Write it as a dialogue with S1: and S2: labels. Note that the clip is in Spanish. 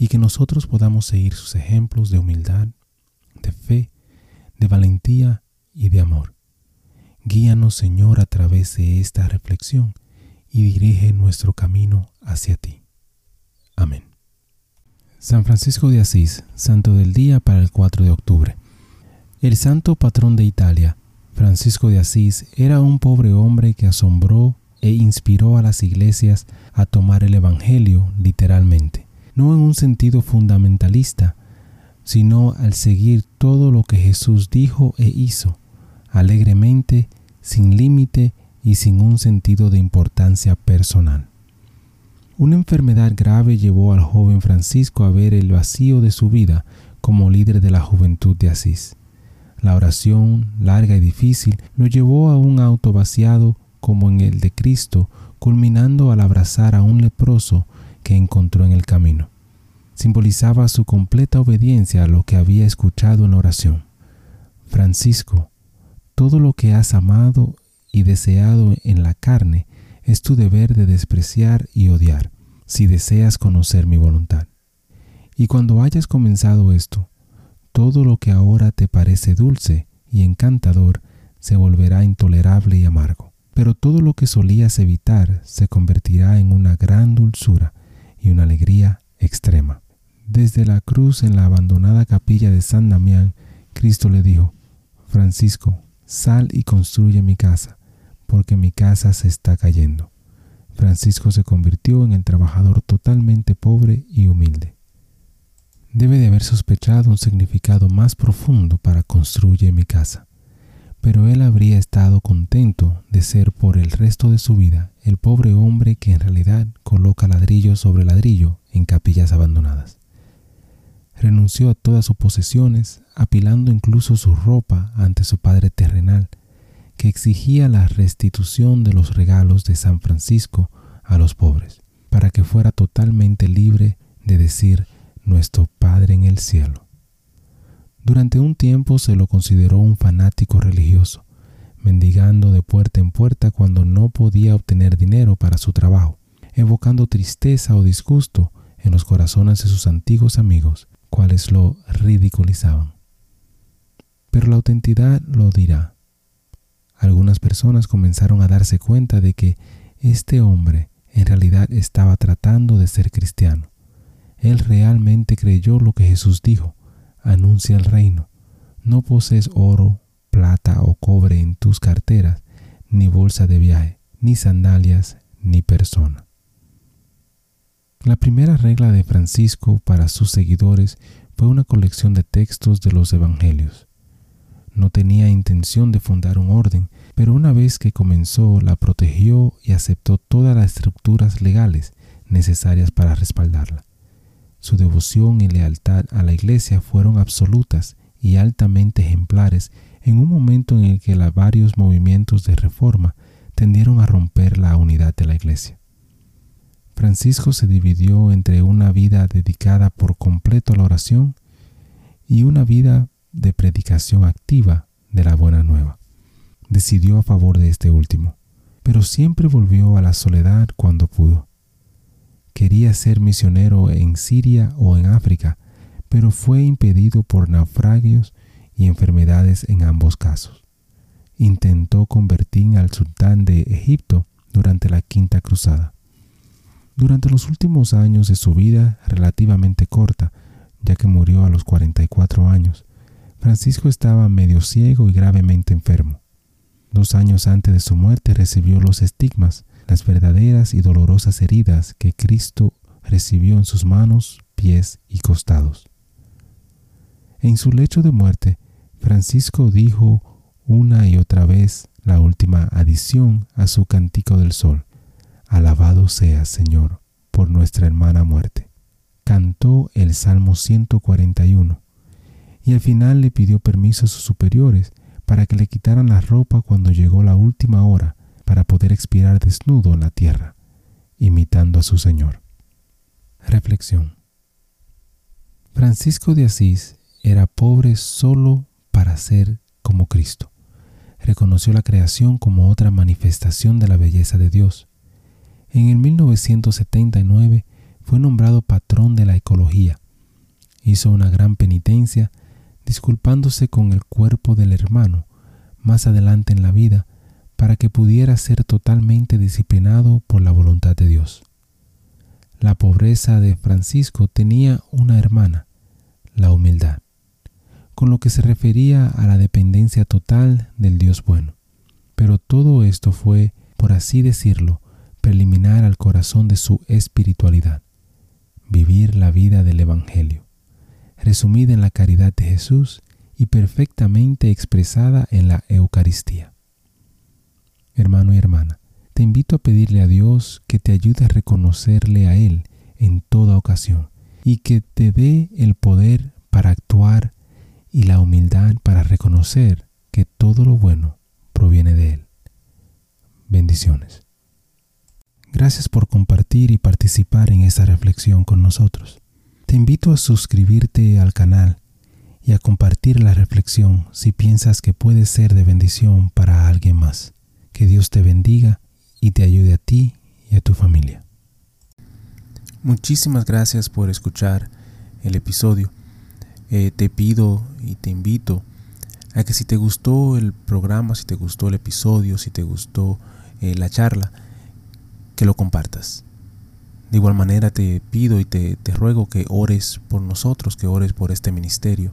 S1: y que nosotros podamos seguir sus ejemplos de humildad, de fe, de valentía y de amor. Guíanos, Señor, a través de esta reflexión y dirige nuestro camino hacia ti. Amén. San Francisco de Asís, Santo del Día para el 4 de octubre. El santo patrón de Italia, Francisco de Asís, era un pobre hombre que asombró e inspiró a las iglesias a tomar el Evangelio literalmente, no en un sentido fundamentalista, sino al seguir todo lo que Jesús dijo e hizo, alegremente, sin límite y sin un sentido de importancia personal. Una enfermedad grave llevó al joven Francisco a ver el vacío de su vida como líder de la juventud de Asís. La oración, larga y difícil, lo llevó a un auto vaciado como en el de Cristo, culminando al abrazar a un leproso que encontró en el camino. Simbolizaba su completa obediencia a lo que había escuchado en la oración. Francisco, todo lo que has amado y deseado en la carne es tu deber de despreciar y odiar, si deseas conocer mi voluntad. Y cuando hayas comenzado esto, todo lo que ahora te parece dulce y encantador se volverá intolerable y amargo pero todo lo que solías evitar se convertirá en una gran dulzura y una alegría extrema. Desde la cruz en la abandonada capilla de San Damián, Cristo le dijo, Francisco, sal y construye mi casa, porque mi casa se está cayendo. Francisco se convirtió en el trabajador totalmente pobre y humilde. Debe de haber sospechado un significado más profundo para construye mi casa pero él habría estado contento de ser por el resto de su vida el pobre hombre que en realidad coloca ladrillo sobre ladrillo en capillas abandonadas. Renunció a todas sus posesiones, apilando incluso su ropa ante su padre terrenal, que exigía la restitución de los regalos de San Francisco a los pobres, para que fuera totalmente libre de decir nuestro Padre en el cielo. Durante un tiempo se lo consideró un fanático religioso, mendigando de puerta en puerta cuando no podía obtener dinero para su trabajo, evocando tristeza o disgusto en los corazones de sus antiguos amigos, cuales lo ridiculizaban. Pero la autenticidad lo dirá. Algunas personas comenzaron a darse cuenta de que este hombre en realidad estaba tratando de ser cristiano. Él realmente creyó lo que Jesús dijo, anuncia el reino. No posees oro, plata o cobre en tus carteras, ni bolsa de viaje, ni sandalias, ni persona. La primera regla de Francisco para sus seguidores fue una colección de textos de los evangelios. No tenía intención de fundar un orden, pero una vez que comenzó la protegió y aceptó todas las estructuras legales necesarias para respaldarla. Su devoción y lealtad a la Iglesia fueron absolutas y altamente ejemplares en un momento en el que varios movimientos de reforma tendieron a romper la unidad de la Iglesia. Francisco se dividió entre una vida dedicada por completo a la oración y una vida de predicación activa de la buena nueva. Decidió a favor de este último, pero siempre volvió a la soledad cuando pudo. Quería ser misionero en Siria o en África, pero fue impedido por naufragios y enfermedades en ambos casos. Intentó convertir al sultán de Egipto durante la Quinta Cruzada. Durante los últimos años de su vida, relativamente corta, ya que murió a los 44 años, Francisco estaba medio ciego y gravemente enfermo. Dos años antes de su muerte recibió los estigmas, las verdaderas y dolorosas heridas que Cristo recibió en sus manos, pies y costados. En su lecho de muerte, Francisco dijo una y otra vez la última adición a su cántico del sol. Alabado sea, Señor, por nuestra hermana muerte. Cantó el Salmo 141 y al final le pidió permiso a sus superiores para que le quitaran la ropa cuando llegó la última hora para poder expirar desnudo en la tierra, imitando a su Señor. Reflexión. Francisco de Asís era pobre solo para ser como Cristo. Reconoció la creación como otra manifestación de la belleza de Dios. En el 1979 fue nombrado patrón de la ecología. Hizo una gran penitencia disculpándose con el cuerpo del hermano más adelante en la vida para que pudiera ser totalmente disciplinado por la voluntad de Dios. La pobreza de Francisco tenía una hermana, la humildad, con lo que se refería a la dependencia total del Dios bueno. Pero todo esto fue, por así decirlo, preliminar al corazón de su espiritualidad, vivir la vida del Evangelio resumida en la caridad de Jesús y perfectamente expresada en la Eucaristía. Hermano y hermana, te invito a pedirle a Dios que te ayude a reconocerle a Él en toda ocasión y que te dé el poder para actuar y la humildad para reconocer que todo lo bueno proviene de Él. Bendiciones. Gracias por compartir y participar en esta reflexión con nosotros. Te invito a suscribirte al canal y a compartir la reflexión si piensas que puede ser de bendición para alguien más. Que Dios te bendiga y te ayude a ti y a tu familia. Muchísimas gracias por escuchar el episodio. Eh, te pido y te invito a que si te gustó el programa, si te gustó el episodio, si te gustó eh, la charla, que lo compartas. De igual manera te pido y te, ruego que ores por nosotros, que ores por este ministerio.